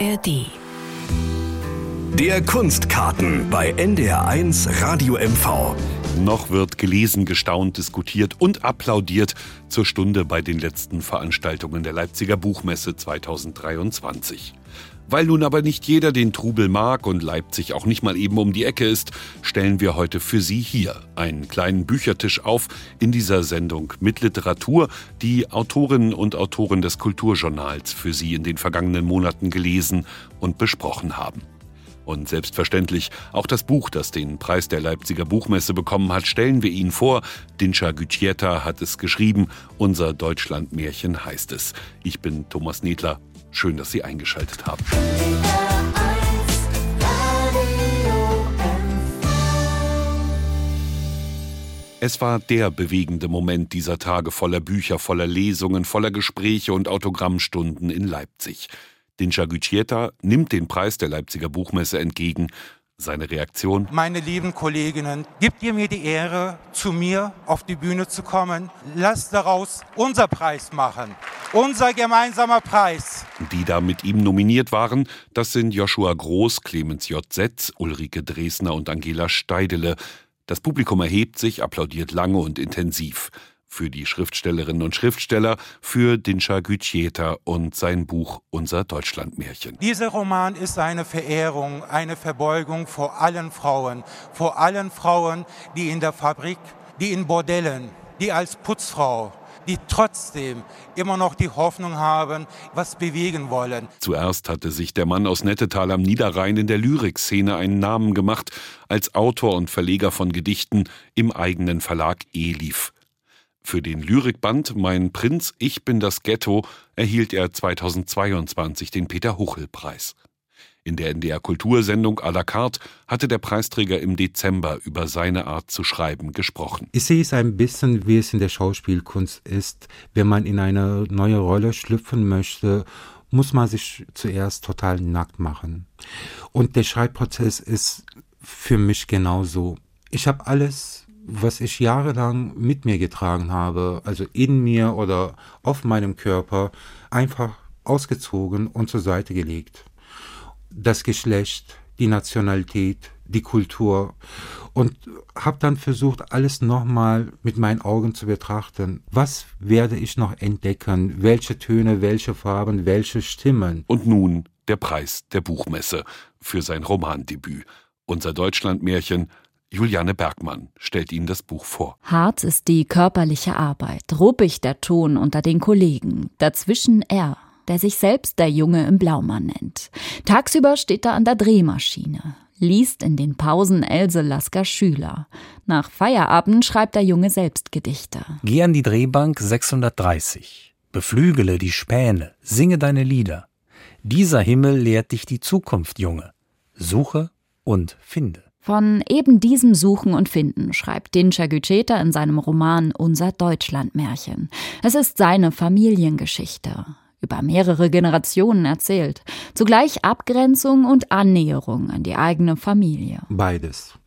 ARD. Der Kunstkarten bei NDR1 Radio MV. Noch wird gelesen, gestaunt, diskutiert und applaudiert zur Stunde bei den letzten Veranstaltungen der Leipziger Buchmesse 2023. Weil nun aber nicht jeder den Trubel mag und Leipzig auch nicht mal eben um die Ecke ist, stellen wir heute für Sie hier einen kleinen Büchertisch auf in dieser Sendung mit Literatur, die Autorinnen und Autoren des Kulturjournals für Sie in den vergangenen Monaten gelesen und besprochen haben. Und selbstverständlich auch das Buch, das den Preis der Leipziger Buchmesse bekommen hat, stellen wir Ihnen vor. Dinscha Gütjeta hat es geschrieben. Unser Deutschlandmärchen heißt es. Ich bin Thomas Nedler. Schön, dass Sie eingeschaltet haben. Es war der bewegende Moment dieser Tage voller Bücher, voller Lesungen, voller Gespräche und Autogrammstunden in Leipzig. Dinscha Gütjeta nimmt den Preis der Leipziger Buchmesse entgegen seine Reaktion? Meine lieben Kolleginnen, gebt ihr mir die Ehre, zu mir auf die Bühne zu kommen. Lasst daraus unser Preis machen. Unser gemeinsamer Preis. Die da mit ihm nominiert waren, das sind Joshua Groß, Clemens J. Setz, Ulrike Dresner und Angela Steidele. Das Publikum erhebt sich, applaudiert lange und intensiv für die Schriftstellerinnen und Schriftsteller, für Dinscha Gütjeta und sein Buch Unser Deutschlandmärchen. Dieser Roman ist eine Verehrung, eine Verbeugung vor allen Frauen, vor allen Frauen, die in der Fabrik, die in Bordellen, die als Putzfrau, die trotzdem immer noch die Hoffnung haben, was bewegen wollen. Zuerst hatte sich der Mann aus Nettetal am Niederrhein in der Lyrikszene einen Namen gemacht, als Autor und Verleger von Gedichten im eigenen Verlag Elif. Für den Lyrikband Mein Prinz, ich bin das Ghetto erhielt er 2022 den Peter Huchel-Preis. In der NDR Kultursendung à la carte hatte der Preisträger im Dezember über seine Art zu schreiben gesprochen. Ich sehe es ein bisschen, wie es in der Schauspielkunst ist. Wenn man in eine neue Rolle schlüpfen möchte, muss man sich zuerst total nackt machen. Und der Schreibprozess ist für mich genauso. Ich habe alles was ich jahrelang mit mir getragen habe, also in mir oder auf meinem Körper, einfach ausgezogen und zur Seite gelegt. Das Geschlecht, die Nationalität, die Kultur und habe dann versucht, alles nochmal mit meinen Augen zu betrachten. Was werde ich noch entdecken? Welche Töne, welche Farben, welche Stimmen? Und nun der Preis der Buchmesse für sein Romandebüt. Unser Deutschlandmärchen Juliane Bergmann stellt Ihnen das Buch vor. Hart ist die körperliche Arbeit, ruppig der Ton unter den Kollegen, dazwischen er, der sich selbst der Junge im Blaumann nennt. Tagsüber steht er an der Drehmaschine, liest in den Pausen Else Lasker Schüler. Nach Feierabend schreibt der Junge selbst Gedichte. Geh an die Drehbank 630, beflügele die Späne, singe deine Lieder. Dieser Himmel lehrt dich die Zukunft, Junge. Suche und finde. Von eben diesem Suchen und Finden schreibt Dinscher Gütscheta in seinem Roman Unser Deutschlandmärchen. Es ist seine Familiengeschichte, über mehrere Generationen erzählt. Zugleich Abgrenzung und Annäherung an die eigene Familie. Beides.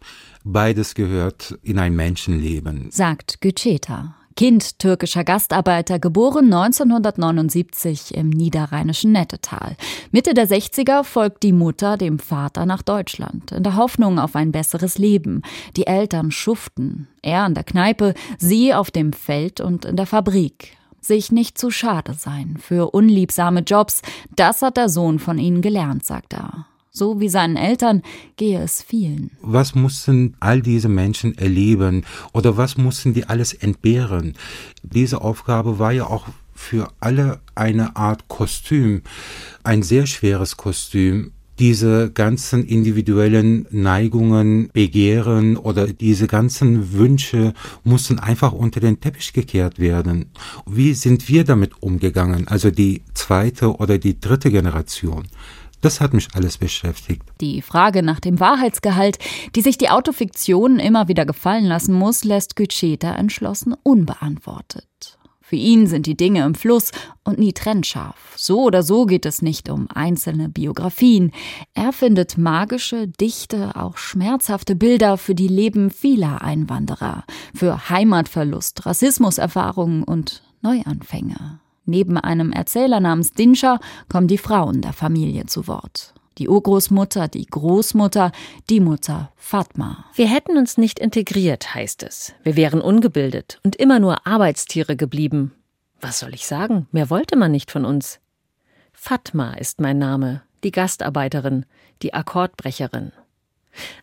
Beides gehört in ein Menschenleben, sagt Gütscheta. Kind türkischer Gastarbeiter, geboren 1979 im niederrheinischen Nettetal. Mitte der 60er folgt die Mutter dem Vater nach Deutschland, in der Hoffnung auf ein besseres Leben. Die Eltern schuften, er an der Kneipe, sie auf dem Feld und in der Fabrik. Sich nicht zu schade sein für unliebsame Jobs, das hat der Sohn von ihnen gelernt, sagt er. So wie seinen Eltern gehe es vielen. Was mussten all diese Menschen erleben oder was mussten die alles entbehren? Diese Aufgabe war ja auch für alle eine Art Kostüm, ein sehr schweres Kostüm, diese ganzen individuellen Neigungen, Begehren oder diese ganzen Wünsche mussten einfach unter den Teppich gekehrt werden. Wie sind wir damit umgegangen? Also die zweite oder die dritte Generation. Das hat mich alles beschäftigt. Die Frage nach dem Wahrheitsgehalt, die sich die Autofiktion immer wieder gefallen lassen muss, lässt Gütscheta entschlossen unbeantwortet. Für ihn sind die Dinge im Fluss und nie trennscharf. So oder so geht es nicht um einzelne Biografien. Er findet magische, dichte, auch schmerzhafte Bilder für die Leben vieler Einwanderer, für Heimatverlust, Rassismuserfahrungen und Neuanfänge. Neben einem Erzähler namens Dinscher kommen die Frauen der Familie zu Wort. Die Urgroßmutter, die Großmutter, die Mutter Fatma. Wir hätten uns nicht integriert, heißt es. Wir wären ungebildet und immer nur Arbeitstiere geblieben. Was soll ich sagen? Mehr wollte man nicht von uns. Fatma ist mein Name, die Gastarbeiterin, die Akkordbrecherin.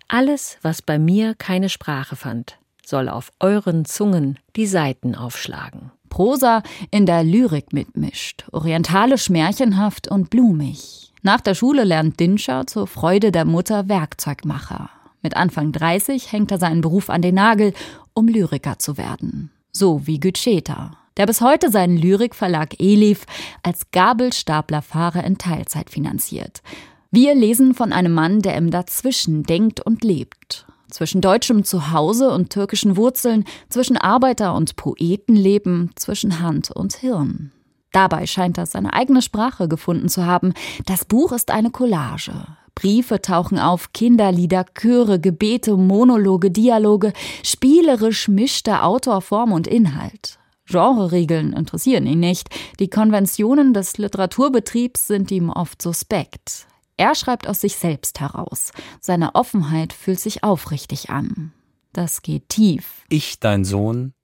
Alles, was bei mir keine Sprache fand, soll auf euren Zungen die Saiten aufschlagen. Prosa in der Lyrik mitmischt, orientalisch märchenhaft und blumig. Nach der Schule lernt Dinscher zur Freude der Mutter Werkzeugmacher. Mit Anfang 30 hängt er seinen Beruf an den Nagel, um Lyriker zu werden. So wie Gütscheta, der bis heute seinen Lyrikverlag Elif als Gabelstaplerfahrer in Teilzeit finanziert. Wir lesen von einem Mann, der im Dazwischen denkt und lebt. Zwischen deutschem Zuhause und türkischen Wurzeln, zwischen Arbeiter und Poetenleben, zwischen Hand und Hirn. Dabei scheint er seine eigene Sprache gefunden zu haben. Das Buch ist eine Collage. Briefe tauchen auf, Kinderlieder, Chöre, Gebete, Monologe, Dialoge. Spielerisch mischt der Autor Form und Inhalt. Genreregeln interessieren ihn nicht. Die Konventionen des Literaturbetriebs sind ihm oft suspekt. Er schreibt aus sich selbst heraus. Seine Offenheit fühlt sich aufrichtig an. Das geht tief. Ich, dein Sohn,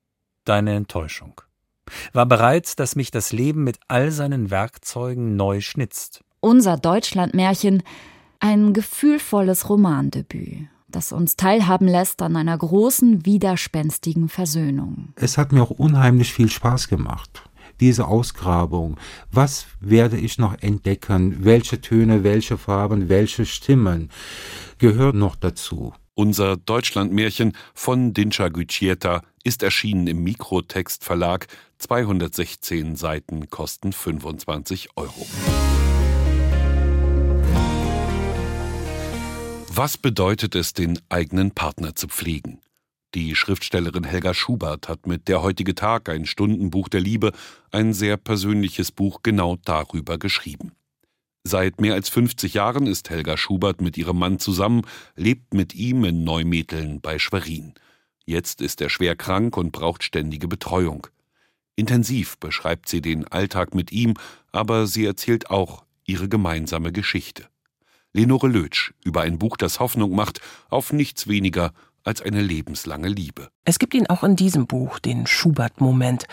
deine Enttäuschung. War bereit, dass mich das Leben mit all seinen Werkzeugen neu schnitzt. Unser Deutschlandmärchen, ein gefühlvolles Romandebüt das uns teilhaben lässt an einer großen, widerspenstigen Versöhnung. Es hat mir auch unheimlich viel Spaß gemacht diese Ausgrabung. Was werde ich noch entdecken? Welche Töne, welche Farben, welche Stimmen gehören noch dazu? Unser Deutschlandmärchen von Dinscha Gücieta ist erschienen im Mikrotext Verlag. 216 Seiten kosten 25 Euro. Was bedeutet es, den eigenen Partner zu pflegen? Die Schriftstellerin Helga Schubert hat mit Der heutige Tag, ein Stundenbuch der Liebe, ein sehr persönliches Buch genau darüber geschrieben. Seit mehr als 50 Jahren ist Helga Schubert mit ihrem Mann zusammen, lebt mit ihm in Neumeteln bei Schwerin. Jetzt ist er schwer krank und braucht ständige Betreuung. Intensiv beschreibt sie den Alltag mit ihm, aber sie erzählt auch ihre gemeinsame Geschichte. Lenore Lötsch über ein Buch, das Hoffnung macht auf nichts weniger als eine lebenslange Liebe. Es gibt ihn auch in diesem Buch, den Schubert-Moment.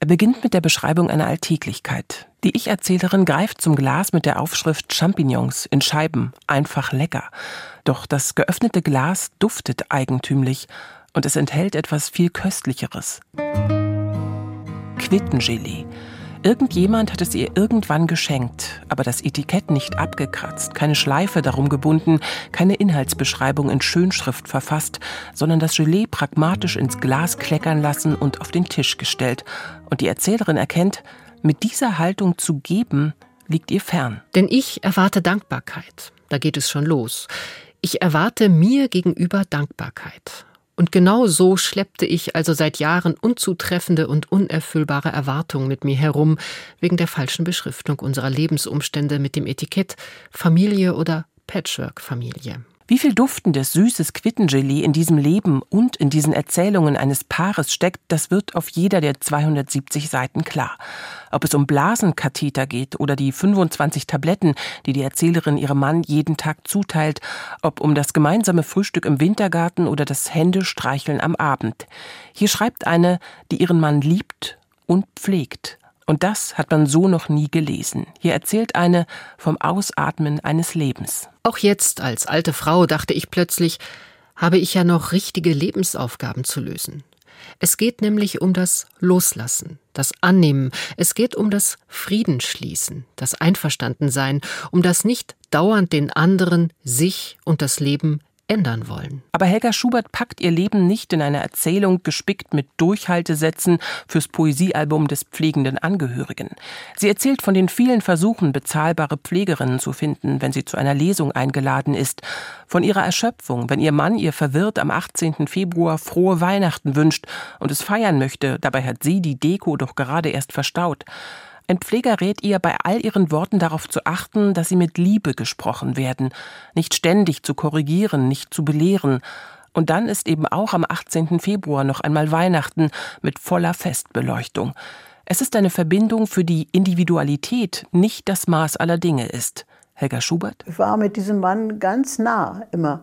Er beginnt mit der Beschreibung einer Alltäglichkeit. Die Ich-Erzählerin greift zum Glas mit der Aufschrift Champignons in Scheiben, einfach lecker. Doch das geöffnete Glas duftet eigentümlich und es enthält etwas viel Köstlicheres. Quittengelee Irgendjemand hat es ihr irgendwann geschenkt, aber das Etikett nicht abgekratzt, keine Schleife darum gebunden, keine Inhaltsbeschreibung in Schönschrift verfasst, sondern das Gelee pragmatisch ins Glas kleckern lassen und auf den Tisch gestellt. Und die Erzählerin erkennt, mit dieser Haltung zu geben, liegt ihr fern. Denn ich erwarte Dankbarkeit. Da geht es schon los. Ich erwarte mir gegenüber Dankbarkeit. Und genau so schleppte ich also seit Jahren unzutreffende und unerfüllbare Erwartungen mit mir herum, wegen der falschen Beschriftung unserer Lebensumstände mit dem Etikett Familie oder Patchwork-Familie. Wie viel duftendes, süßes Quittengelee in diesem Leben und in diesen Erzählungen eines Paares steckt, das wird auf jeder der 270 Seiten klar. Ob es um Blasenkatheter geht oder die 25 Tabletten, die die Erzählerin ihrem Mann jeden Tag zuteilt, ob um das gemeinsame Frühstück im Wintergarten oder das Händestreicheln am Abend. Hier schreibt eine, die ihren Mann liebt und pflegt. Und das hat man so noch nie gelesen. Hier erzählt eine vom Ausatmen eines Lebens. Auch jetzt als alte Frau dachte ich plötzlich, habe ich ja noch richtige Lebensaufgaben zu lösen. Es geht nämlich um das Loslassen, das Annehmen, es geht um das Friedensschließen, das Einverstandensein, um das nicht dauernd den anderen, sich und das Leben ändern wollen. Aber Helga Schubert packt ihr Leben nicht in eine Erzählung gespickt mit Durchhaltesätzen fürs Poesiealbum des pflegenden Angehörigen. Sie erzählt von den vielen Versuchen, bezahlbare Pflegerinnen zu finden, wenn sie zu einer Lesung eingeladen ist, von ihrer Erschöpfung, wenn ihr Mann ihr verwirrt am 18. Februar frohe Weihnachten wünscht und es feiern möchte, dabei hat sie die Deko doch gerade erst verstaut. Ein Pfleger rät ihr, bei all ihren Worten darauf zu achten, dass sie mit Liebe gesprochen werden, nicht ständig zu korrigieren, nicht zu belehren. Und dann ist eben auch am 18. Februar noch einmal Weihnachten mit voller Festbeleuchtung. Es ist eine Verbindung, für die Individualität nicht das Maß aller Dinge ist. Helga Schubert? Ich war mit diesem Mann ganz nah immer.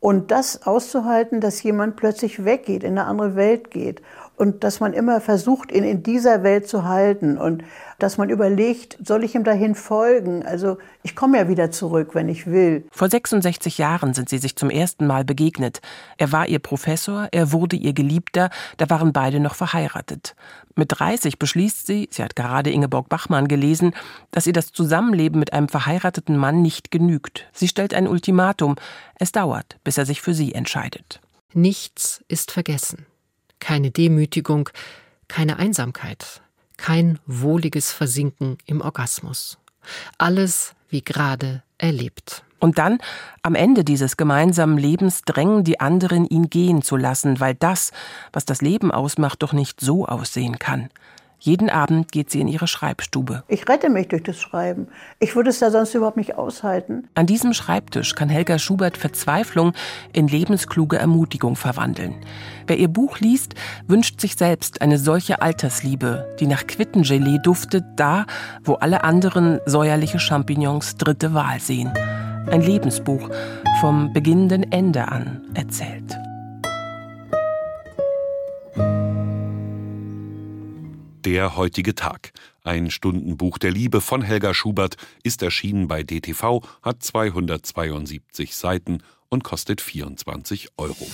Und das auszuhalten, dass jemand plötzlich weggeht, in eine andere Welt geht und dass man immer versucht, ihn in dieser Welt zu halten und dass man überlegt, soll ich ihm dahin folgen? Also ich komme ja wieder zurück, wenn ich will. Vor 66 Jahren sind sie sich zum ersten Mal begegnet. Er war ihr Professor, er wurde ihr Geliebter, da waren beide noch verheiratet. Mit 30 beschließt sie, sie hat gerade Ingeborg Bachmann gelesen, dass ihr das Zusammenleben mit einem verheirateten Mann nicht genügt. Sie stellt ein Ultimatum. Es dauert, bis er sich für sie entscheidet. Nichts ist vergessen keine Demütigung, keine Einsamkeit, kein wohliges Versinken im Orgasmus. Alles wie gerade erlebt. Und dann, am Ende dieses gemeinsamen Lebens, drängen die anderen, ihn gehen zu lassen, weil das, was das Leben ausmacht, doch nicht so aussehen kann. Jeden Abend geht sie in ihre Schreibstube. Ich rette mich durch das Schreiben. Ich würde es da sonst überhaupt nicht aushalten. An diesem Schreibtisch kann Helga Schubert Verzweiflung in lebenskluge Ermutigung verwandeln. Wer ihr Buch liest, wünscht sich selbst eine solche Altersliebe, die nach Quittengelee duftet, da, wo alle anderen säuerliche Champignons dritte Wahl sehen. Ein Lebensbuch vom beginnenden Ende an erzählt. Der heutige Tag. Ein Stundenbuch der Liebe von Helga Schubert ist erschienen bei DTV, hat 272 Seiten und kostet 24 Euro.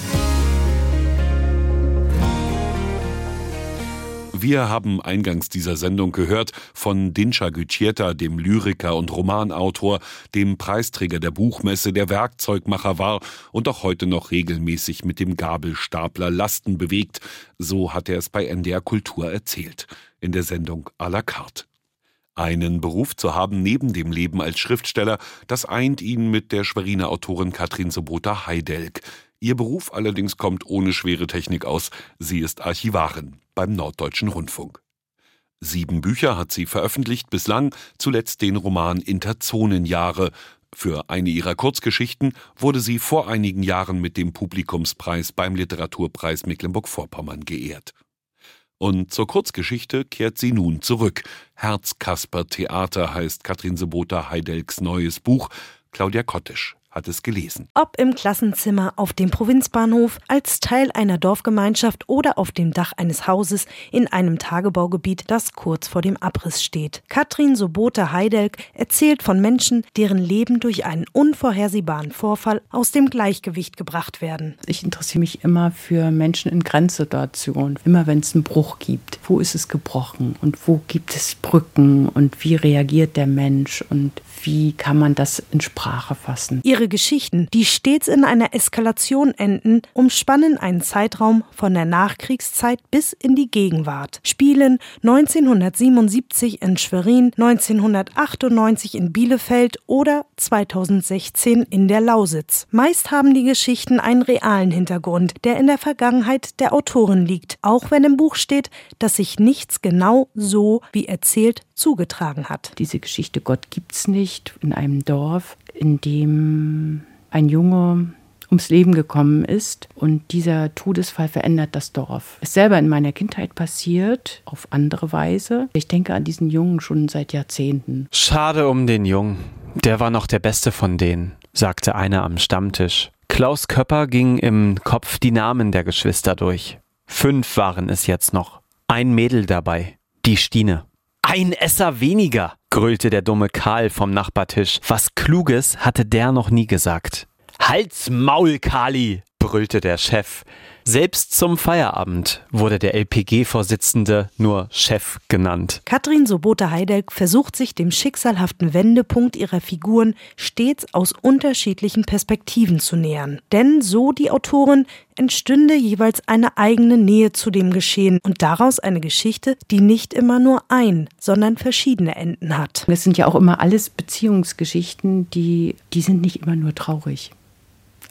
Wir haben eingangs dieser Sendung gehört von Dincha Gücietta, dem Lyriker und Romanautor, dem Preisträger der Buchmesse, der Werkzeugmacher war und auch heute noch regelmäßig mit dem Gabelstapler Lasten bewegt. So hat er es bei NDR Kultur erzählt, in der Sendung à la carte. Einen Beruf zu haben neben dem Leben als Schriftsteller, das eint ihn mit der Schweriner Autorin Katrin Sobota Heidelk. Ihr Beruf allerdings kommt ohne schwere Technik aus. Sie ist Archivarin beim Norddeutschen Rundfunk. Sieben Bücher hat sie veröffentlicht, bislang zuletzt den Roman Interzonenjahre. Für eine ihrer Kurzgeschichten wurde sie vor einigen Jahren mit dem Publikumspreis beim Literaturpreis Mecklenburg-Vorpommern geehrt. Und zur Kurzgeschichte kehrt sie nun zurück. Herzkasper Theater heißt Katrin Sebota Heidelks neues Buch. Claudia Kottisch hat es gelesen. Ob im Klassenzimmer, auf dem Provinzbahnhof, als Teil einer Dorfgemeinschaft oder auf dem Dach eines Hauses in einem Tagebaugebiet, das kurz vor dem Abriss steht. Katrin Sobota Heidelk erzählt von Menschen, deren Leben durch einen unvorhersehbaren Vorfall aus dem Gleichgewicht gebracht werden. Ich interessiere mich immer für Menschen in Grenzsituationen. Immer wenn es einen Bruch gibt. Wo ist es gebrochen und wo gibt es Brücken und wie reagiert der Mensch und wie kann man das in Sprache fassen? Ihre Geschichten, die stets in einer Eskalation enden, umspannen einen Zeitraum von der Nachkriegszeit bis in die Gegenwart. Spielen 1977 in Schwerin, 1998 in Bielefeld oder 2016 in der Lausitz. Meist haben die Geschichten einen realen Hintergrund, der in der Vergangenheit der Autorin liegt, auch wenn im Buch steht, dass sich nichts genau so wie erzählt zugetragen hat. Diese Geschichte Gott gibt's nicht in einem Dorf, in dem ein Junge ums Leben gekommen ist und dieser Todesfall verändert das Dorf. Ist selber in meiner Kindheit passiert, auf andere Weise. Ich denke an diesen Jungen schon seit Jahrzehnten. Schade um den Jungen. Der war noch der beste von denen, sagte einer am Stammtisch. Klaus Köpper ging im Kopf die Namen der Geschwister durch. Fünf waren es jetzt noch. Ein Mädel dabei, die Stine. Ein Esser weniger, grölte der dumme Karl vom Nachbartisch. Was Kluges hatte der noch nie gesagt. Halt's Maul, Kali, brüllte der Chef. Selbst zum Feierabend wurde der LPG-Vorsitzende nur Chef genannt. Katrin Sobota Heidelk versucht sich dem schicksalhaften Wendepunkt ihrer Figuren stets aus unterschiedlichen Perspektiven zu nähern. Denn, so die Autorin, entstünde jeweils eine eigene Nähe zu dem Geschehen und daraus eine Geschichte, die nicht immer nur ein, sondern verschiedene Enden hat. Es sind ja auch immer alles Beziehungsgeschichten, die, die sind nicht immer nur traurig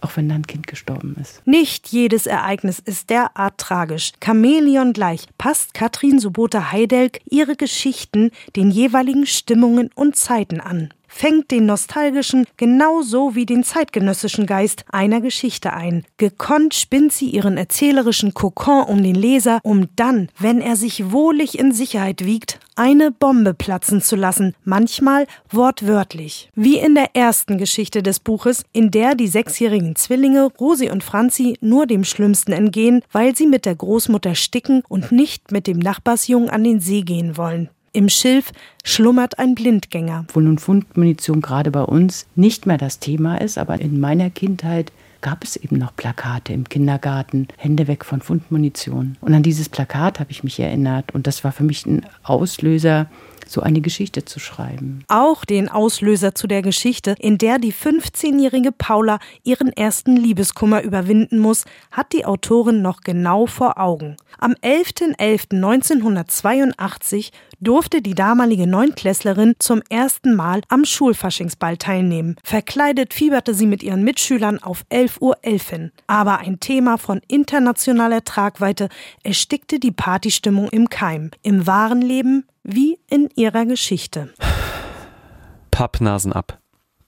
auch wenn dein Kind gestorben ist. Nicht jedes Ereignis ist derart tragisch. Chamäleon gleich passt Katrin Sobota Heidelk ihre Geschichten den jeweiligen Stimmungen und Zeiten an. fängt den nostalgischen genauso wie den zeitgenössischen Geist einer Geschichte ein. Gekonnt spinnt sie ihren erzählerischen Kokon um den Leser, um dann, wenn er sich wohlig in Sicherheit wiegt, eine Bombe platzen zu lassen, manchmal wortwörtlich. Wie in der ersten Geschichte des Buches, in der die sechsjährigen Zwillinge Rosi und Franzi nur dem Schlimmsten entgehen, weil sie mit der Großmutter sticken und nicht mit dem Nachbarsjungen an den See gehen wollen. Im Schilf schlummert ein Blindgänger. Wo nun Fundmunition gerade bei uns nicht mehr das Thema ist, aber in meiner Kindheit gab es eben noch Plakate im Kindergarten, Hände weg von Fundmunition. Und an dieses Plakat habe ich mich erinnert und das war für mich ein Auslöser, so eine Geschichte zu schreiben. Auch den Auslöser zu der Geschichte, in der die 15-jährige Paula ihren ersten Liebeskummer überwinden muss, hat die Autorin noch genau vor Augen. Am 11.11.1982 durfte die damalige Neunklässlerin zum ersten Mal am Schulfaschingsball teilnehmen. Verkleidet fieberte sie mit ihren Mitschülern auf 11.11 Uhr. Aber ein Thema von internationaler Tragweite erstickte die Partystimmung im Keim. Im wahren Leben wie in ihrer Geschichte. Pappnasen ab.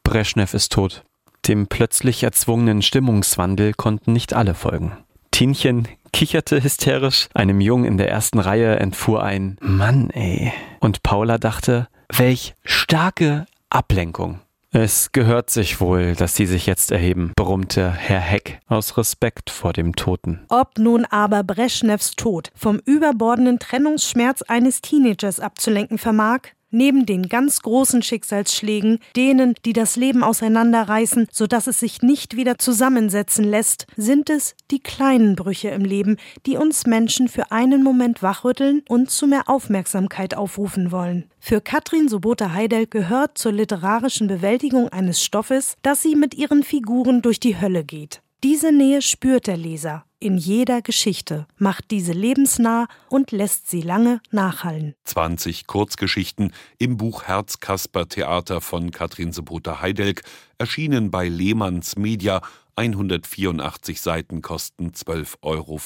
Brezhnev ist tot. Dem plötzlich erzwungenen Stimmungswandel konnten nicht alle folgen. Tinchen kicherte hysterisch, einem Jungen in der ersten Reihe entfuhr ein Mann, ey. Und Paula dachte, welch starke Ablenkung. Es gehört sich wohl, dass sie sich jetzt erheben, brummte Herr Heck aus Respekt vor dem Toten. Ob nun aber Breschnews Tod vom überbordenden Trennungsschmerz eines Teenagers abzulenken vermag, Neben den ganz großen Schicksalsschlägen, denen, die das Leben auseinanderreißen, so dass es sich nicht wieder zusammensetzen lässt, sind es die kleinen Brüche im Leben, die uns Menschen für einen Moment wachrütteln und zu mehr Aufmerksamkeit aufrufen wollen. Für Katrin Sobota Heidel gehört zur literarischen Bewältigung eines Stoffes, dass sie mit ihren Figuren durch die Hölle geht. Diese Nähe spürt der Leser in jeder Geschichte, macht diese lebensnah und lässt sie lange nachhallen. 20 Kurzgeschichten im Buch Herzkasper Theater von Katrin Sebota Heidelk, erschienen bei Lehmanns Media. 184 Seiten kosten 12,95 Euro.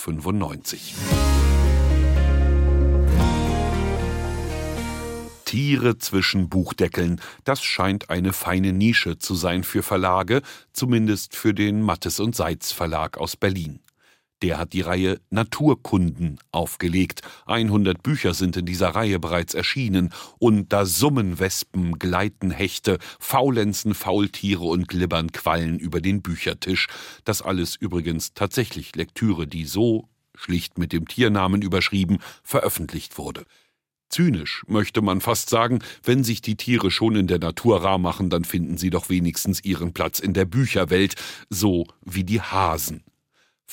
Tiere zwischen Buchdeckeln. Das scheint eine feine Nische zu sein für Verlage, zumindest für den Mattes und Seitz Verlag aus Berlin. Der hat die Reihe Naturkunden aufgelegt. 100 Bücher sind in dieser Reihe bereits erschienen. Und da summen Wespen, gleiten Hechte, faulenzen Faultiere und glibbern Quallen über den Büchertisch. Das alles übrigens tatsächlich Lektüre, die so, schlicht mit dem Tiernamen überschrieben, veröffentlicht wurde. Zynisch möchte man fast sagen, wenn sich die Tiere schon in der Natur rar machen, dann finden sie doch wenigstens ihren Platz in der Bücherwelt, so wie die Hasen.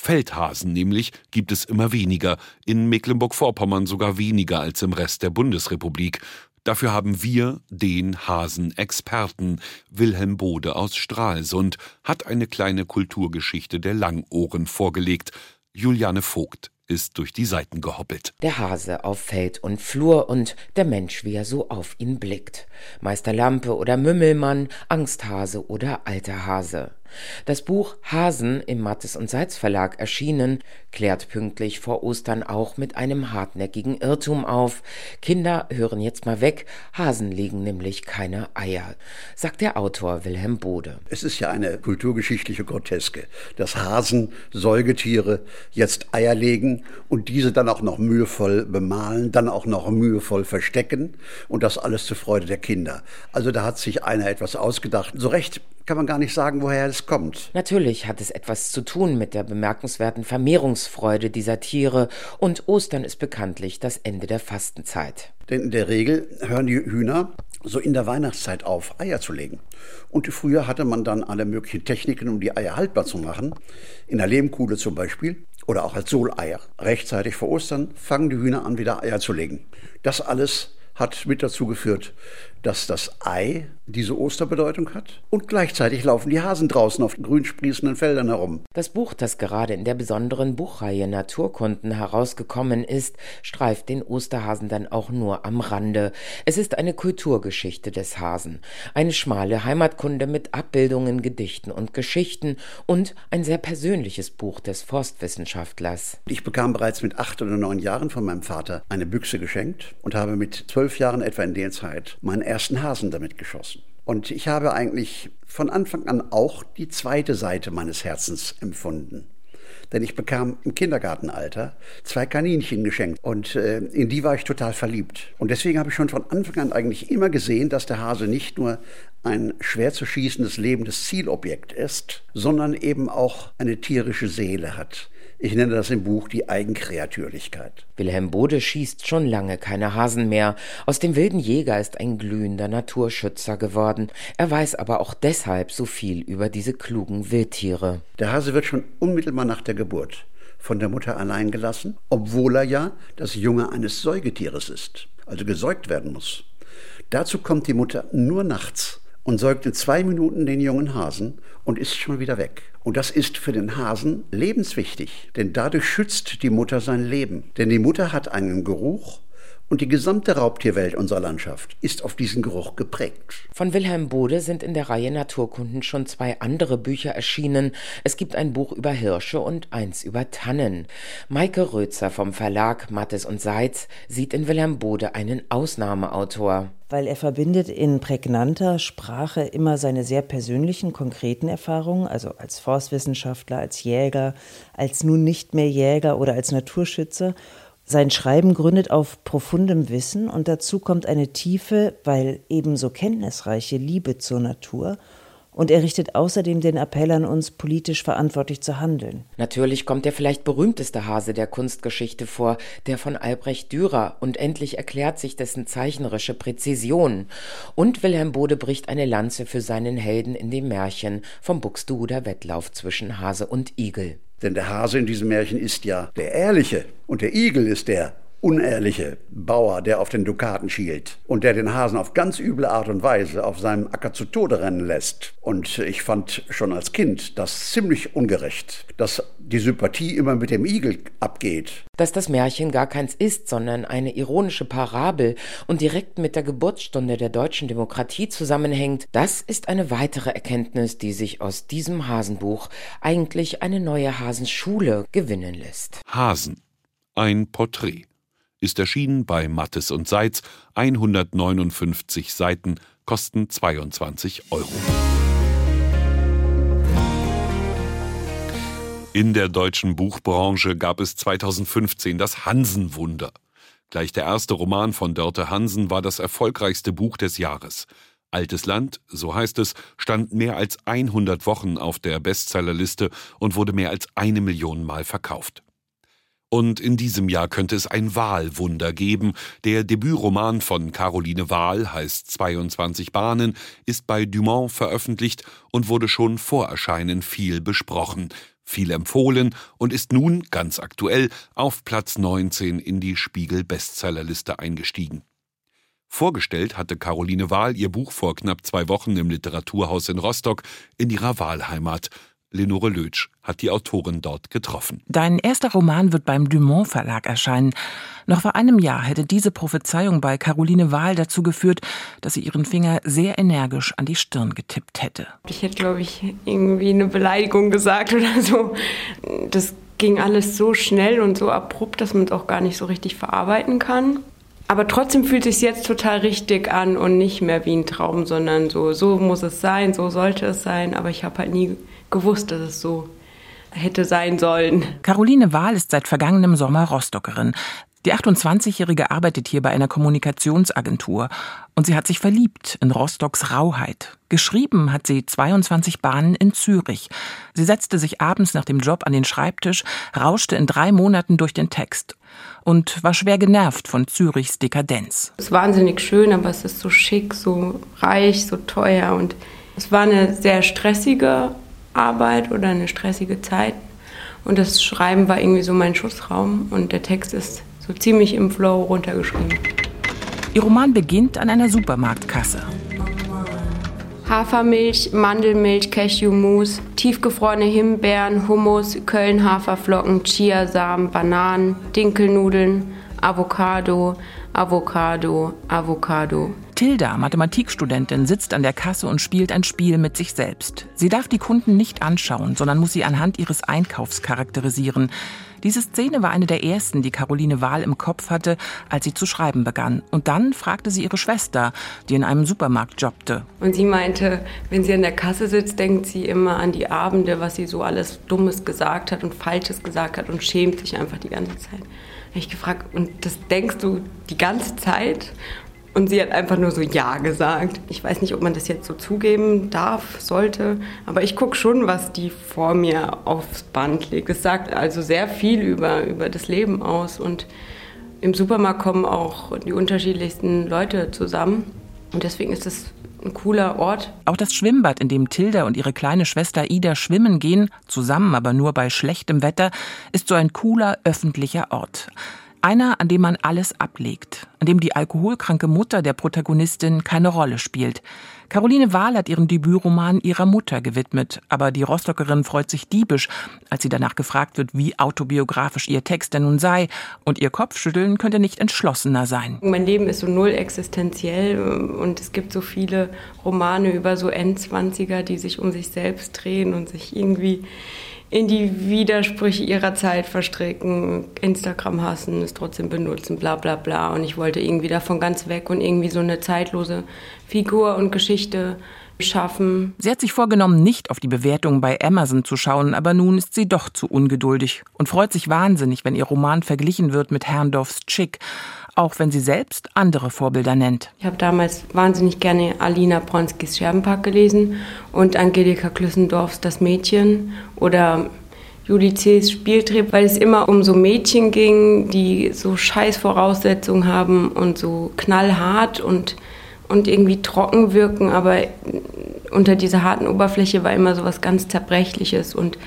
Feldhasen nämlich gibt es immer weniger, in Mecklenburg-Vorpommern sogar weniger als im Rest der Bundesrepublik. Dafür haben wir den Hasenexperten. Wilhelm Bode aus Stralsund hat eine kleine Kulturgeschichte der Langohren vorgelegt. Juliane Vogt ist durch die Seiten gehoppelt. Der Hase auf Feld und Flur und der Mensch, wie er so auf ihn blickt. Meister Lampe oder Mümmelmann, Angsthase oder alter Hase. Das Buch Hasen im Mattes und Seitz Verlag erschienen, klärt pünktlich vor Ostern auch mit einem hartnäckigen Irrtum auf. Kinder hören jetzt mal weg, Hasen legen nämlich keine Eier, sagt der Autor Wilhelm Bode. Es ist ja eine kulturgeschichtliche Groteske, dass Hasen, Säugetiere jetzt Eier legen und diese dann auch noch mühevoll bemalen, dann auch noch mühevoll verstecken und das alles zur Freude der Kinder. Also da hat sich einer etwas ausgedacht. So recht kann man gar nicht sagen, woher es kommt. Natürlich hat es etwas zu tun mit der bemerkenswerten Vermehrungsfreude dieser Tiere und Ostern ist bekanntlich das Ende der Fastenzeit. Denn in der Regel hören die Hühner so in der Weihnachtszeit auf, Eier zu legen. Und früher hatte man dann alle möglichen Techniken, um die Eier haltbar zu machen. In der Lehmkuhle zum Beispiel oder auch als Soleier. Rechtzeitig vor Ostern fangen die Hühner an, wieder Eier zu legen. Das alles hat mit dazu geführt, dass das Ei diese Osterbedeutung hat und gleichzeitig laufen die Hasen draußen auf grün sprießenden Feldern herum. Das Buch, das gerade in der besonderen Buchreihe Naturkunden herausgekommen ist, streift den Osterhasen dann auch nur am Rande. Es ist eine Kulturgeschichte des Hasen, eine schmale Heimatkunde mit Abbildungen, Gedichten und Geschichten und ein sehr persönliches Buch des Forstwissenschaftlers. Ich bekam bereits mit acht oder neun Jahren von meinem Vater eine Büchse geschenkt und habe mit zwölf Jahren etwa in der Zeit meinen ersten Hasen damit geschossen. Und ich habe eigentlich von Anfang an auch die zweite Seite meines Herzens empfunden. Denn ich bekam im Kindergartenalter zwei Kaninchen geschenkt und äh, in die war ich total verliebt. Und deswegen habe ich schon von Anfang an eigentlich immer gesehen, dass der Hase nicht nur ein schwer zu schießendes lebendes Zielobjekt ist, sondern eben auch eine tierische Seele hat ich nenne das im Buch die Eigenkreatürlichkeit. Wilhelm Bode schießt schon lange keine Hasen mehr. Aus dem wilden Jäger ist ein glühender Naturschützer geworden. Er weiß aber auch deshalb so viel über diese klugen Wildtiere. Der Hase wird schon unmittelbar nach der Geburt von der Mutter allein gelassen, obwohl er ja das Junge eines Säugetieres ist, also gesäugt werden muss. Dazu kommt die Mutter nur nachts und säugt in zwei Minuten den jungen Hasen und ist schon wieder weg. Und das ist für den Hasen lebenswichtig, denn dadurch schützt die Mutter sein Leben. Denn die Mutter hat einen Geruch, und die gesamte Raubtierwelt unserer Landschaft ist auf diesen Geruch geprägt. Von Wilhelm Bode sind in der Reihe Naturkunden schon zwei andere Bücher erschienen. Es gibt ein Buch über Hirsche und eins über Tannen. Maike Rötzer vom Verlag Mattes und Seitz sieht in Wilhelm Bode einen Ausnahmeautor. Weil er verbindet in prägnanter Sprache immer seine sehr persönlichen, konkreten Erfahrungen, also als Forstwissenschaftler, als Jäger, als nun nicht mehr Jäger oder als Naturschützer sein Schreiben gründet auf profundem Wissen und dazu kommt eine tiefe, weil ebenso kenntnisreiche Liebe zur Natur und er richtet außerdem den Appell an uns, politisch verantwortlich zu handeln. Natürlich kommt der vielleicht berühmteste Hase der Kunstgeschichte vor, der von Albrecht Dürer, und endlich erklärt sich dessen zeichnerische Präzision. Und Wilhelm Bode bricht eine Lanze für seinen Helden in dem Märchen vom Buxtehuder Wettlauf zwischen Hase und Igel. Denn der Hase in diesem Märchen ist ja der Ehrliche und der Igel ist der unehrliche Bauer, der auf den Dukaten schielt und der den Hasen auf ganz üble Art und Weise auf seinem Acker zu Tode rennen lässt. Und ich fand schon als Kind das ziemlich ungerecht, dass die Sympathie immer mit dem Igel abgeht. Dass das Märchen gar keins ist, sondern eine ironische Parabel und direkt mit der Geburtsstunde der deutschen Demokratie zusammenhängt, das ist eine weitere Erkenntnis, die sich aus diesem Hasenbuch eigentlich eine neue Hasenschule gewinnen lässt. Hasen. Ein Porträt ist erschienen bei Mattes und Seitz, 159 Seiten, kosten 22 Euro. In der deutschen Buchbranche gab es 2015 das Hansenwunder. Gleich der erste Roman von Dörte Hansen war das erfolgreichste Buch des Jahres. Altes Land, so heißt es, stand mehr als 100 Wochen auf der Bestsellerliste und wurde mehr als eine Million Mal verkauft. Und in diesem Jahr könnte es ein Wahlwunder geben. Der Debütroman von Caroline Wahl heißt 22 Bahnen, ist bei Dumont veröffentlicht und wurde schon vor Erscheinen viel besprochen, viel empfohlen und ist nun ganz aktuell auf Platz 19 in die Spiegel Bestsellerliste eingestiegen. Vorgestellt hatte Caroline Wahl ihr Buch vor knapp zwei Wochen im Literaturhaus in Rostock in ihrer Wahlheimat. Lenore Lötsch hat die Autorin dort getroffen. Dein erster Roman wird beim Dumont Verlag erscheinen. Noch vor einem Jahr hätte diese Prophezeiung bei Caroline Wahl dazu geführt, dass sie ihren Finger sehr energisch an die Stirn getippt hätte. Ich hätte, glaube ich, irgendwie eine Beleidigung gesagt oder so. Das ging alles so schnell und so abrupt, dass man es auch gar nicht so richtig verarbeiten kann. Aber trotzdem fühlt es sich jetzt total richtig an und nicht mehr wie ein Traum, sondern so, so muss es sein, so sollte es sein. Aber ich habe halt nie gewusst, dass es so hätte sein sollen. Caroline Wahl ist seit vergangenem Sommer Rostockerin. Die 28-Jährige arbeitet hier bei einer Kommunikationsagentur und sie hat sich verliebt in Rostocks Rauheit. Geschrieben hat sie 22 Bahnen in Zürich. Sie setzte sich abends nach dem Job an den Schreibtisch, rauschte in drei Monaten durch den Text und war schwer genervt von Zürichs Dekadenz. Es ist wahnsinnig schön, aber es ist so schick, so reich, so teuer und es war eine sehr stressige Arbeit oder eine stressige Zeit. Und das Schreiben war irgendwie so mein Schussraum und der Text ist so ziemlich im Flow runtergeschrieben. Ihr Roman beginnt an einer Supermarktkasse. Hafermilch, Mandelmilch, Cashewmus, tiefgefrorene Himbeeren, Hummus, Köln-Haferflocken, Chiasamen, Bananen, Dinkelnudeln, Avocado, Avocado, Avocado. Tilda, Mathematikstudentin, sitzt an der Kasse und spielt ein Spiel mit sich selbst. Sie darf die Kunden nicht anschauen, sondern muss sie anhand ihres Einkaufs charakterisieren. Diese Szene war eine der ersten, die Caroline Wahl im Kopf hatte, als sie zu schreiben begann. Und dann fragte sie ihre Schwester, die in einem Supermarkt jobbte. Und sie meinte, wenn sie an der Kasse sitzt, denkt sie immer an die Abende, was sie so alles Dummes gesagt hat und Falsches gesagt hat und schämt sich einfach die ganze Zeit. Ich gefragt, und das denkst du die ganze Zeit? Und sie hat einfach nur so Ja gesagt. Ich weiß nicht, ob man das jetzt so zugeben darf, sollte, aber ich gucke schon, was die vor mir aufs Band legt. Es sagt also sehr viel über, über das Leben aus. Und im Supermarkt kommen auch die unterschiedlichsten Leute zusammen. Und deswegen ist es ein cooler Ort. Auch das Schwimmbad, in dem Tilda und ihre kleine Schwester Ida schwimmen gehen, zusammen aber nur bei schlechtem Wetter, ist so ein cooler öffentlicher Ort. Einer, an dem man alles ablegt, an dem die alkoholkranke Mutter der Protagonistin keine Rolle spielt. Caroline Wahl hat ihren Debütroman ihrer Mutter gewidmet, aber die Rostockerin freut sich diebisch, als sie danach gefragt wird, wie autobiografisch ihr Text denn nun sei, und ihr Kopfschütteln könnte nicht entschlossener sein. Mein Leben ist so null existenziell und es gibt so viele Romane über so Endzwanziger, die sich um sich selbst drehen und sich irgendwie in die Widersprüche ihrer Zeit verstricken, Instagram hassen, es trotzdem benutzen, bla bla bla. Und ich wollte irgendwie davon ganz weg und irgendwie so eine zeitlose Figur und Geschichte schaffen. Sie hat sich vorgenommen, nicht auf die Bewertungen bei Amazon zu schauen, aber nun ist sie doch zu ungeduldig und freut sich wahnsinnig, wenn ihr Roman verglichen wird mit Herrndorfs Chick auch wenn sie selbst andere Vorbilder nennt. Ich habe damals wahnsinnig gerne Alina Bronskis Scherbenpark gelesen und Angelika Klüssendorfs Das Mädchen oder Julie C.'s Spieltrieb, weil es immer um so Mädchen ging, die so scheiß Voraussetzungen haben und so knallhart und, und irgendwie trocken wirken, aber unter dieser harten Oberfläche war immer so was ganz Zerbrechliches und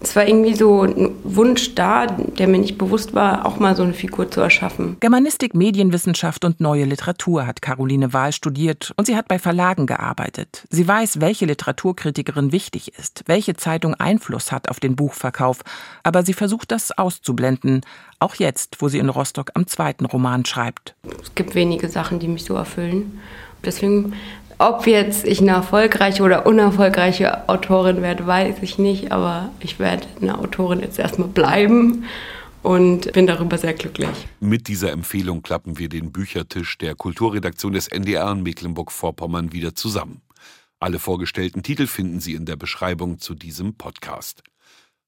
es war irgendwie so ein Wunsch da, der mir nicht bewusst war, auch mal so eine Figur zu erschaffen. Germanistik, Medienwissenschaft und neue Literatur hat Caroline Wahl studiert und sie hat bei Verlagen gearbeitet. Sie weiß, welche Literaturkritikerin wichtig ist, welche Zeitung Einfluss hat auf den Buchverkauf, aber sie versucht das auszublenden, auch jetzt, wo sie in Rostock am zweiten Roman schreibt. Es gibt wenige Sachen, die mich so erfüllen. Deswegen ob jetzt ich eine erfolgreiche oder unerfolgreiche Autorin werde, weiß ich nicht, aber ich werde eine Autorin jetzt erstmal bleiben und bin darüber sehr glücklich. Mit dieser Empfehlung klappen wir den Büchertisch der Kulturredaktion des NDR in Mecklenburg-Vorpommern wieder zusammen. Alle vorgestellten Titel finden Sie in der Beschreibung zu diesem Podcast.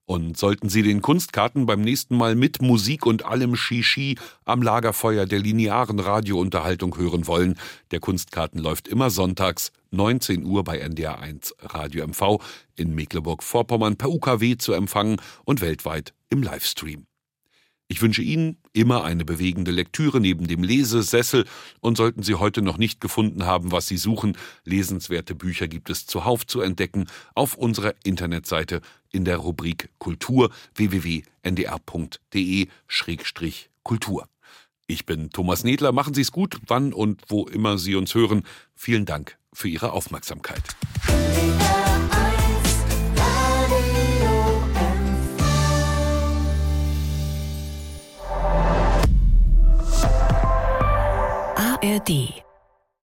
Und sollten Sie den Kunstkarten beim nächsten Mal mit Musik und allem Shishi am Lagerfeuer der linearen Radiounterhaltung hören wollen, der Kunstkarten läuft immer sonntags 19 Uhr bei NDR1 Radio MV in Mecklenburg-Vorpommern per UKW zu empfangen und weltweit im Livestream. Ich wünsche Ihnen immer eine bewegende Lektüre neben dem Lesesessel und sollten Sie heute noch nicht gefunden haben, was Sie suchen, lesenswerte Bücher gibt es zuhauf zu entdecken auf unserer Internetseite in der Rubrik Kultur www.ndr.de-kultur. Ich bin Thomas Nedler, machen Sie es gut, wann und wo immer Sie uns hören. Vielen Dank für Ihre Aufmerksamkeit. ARD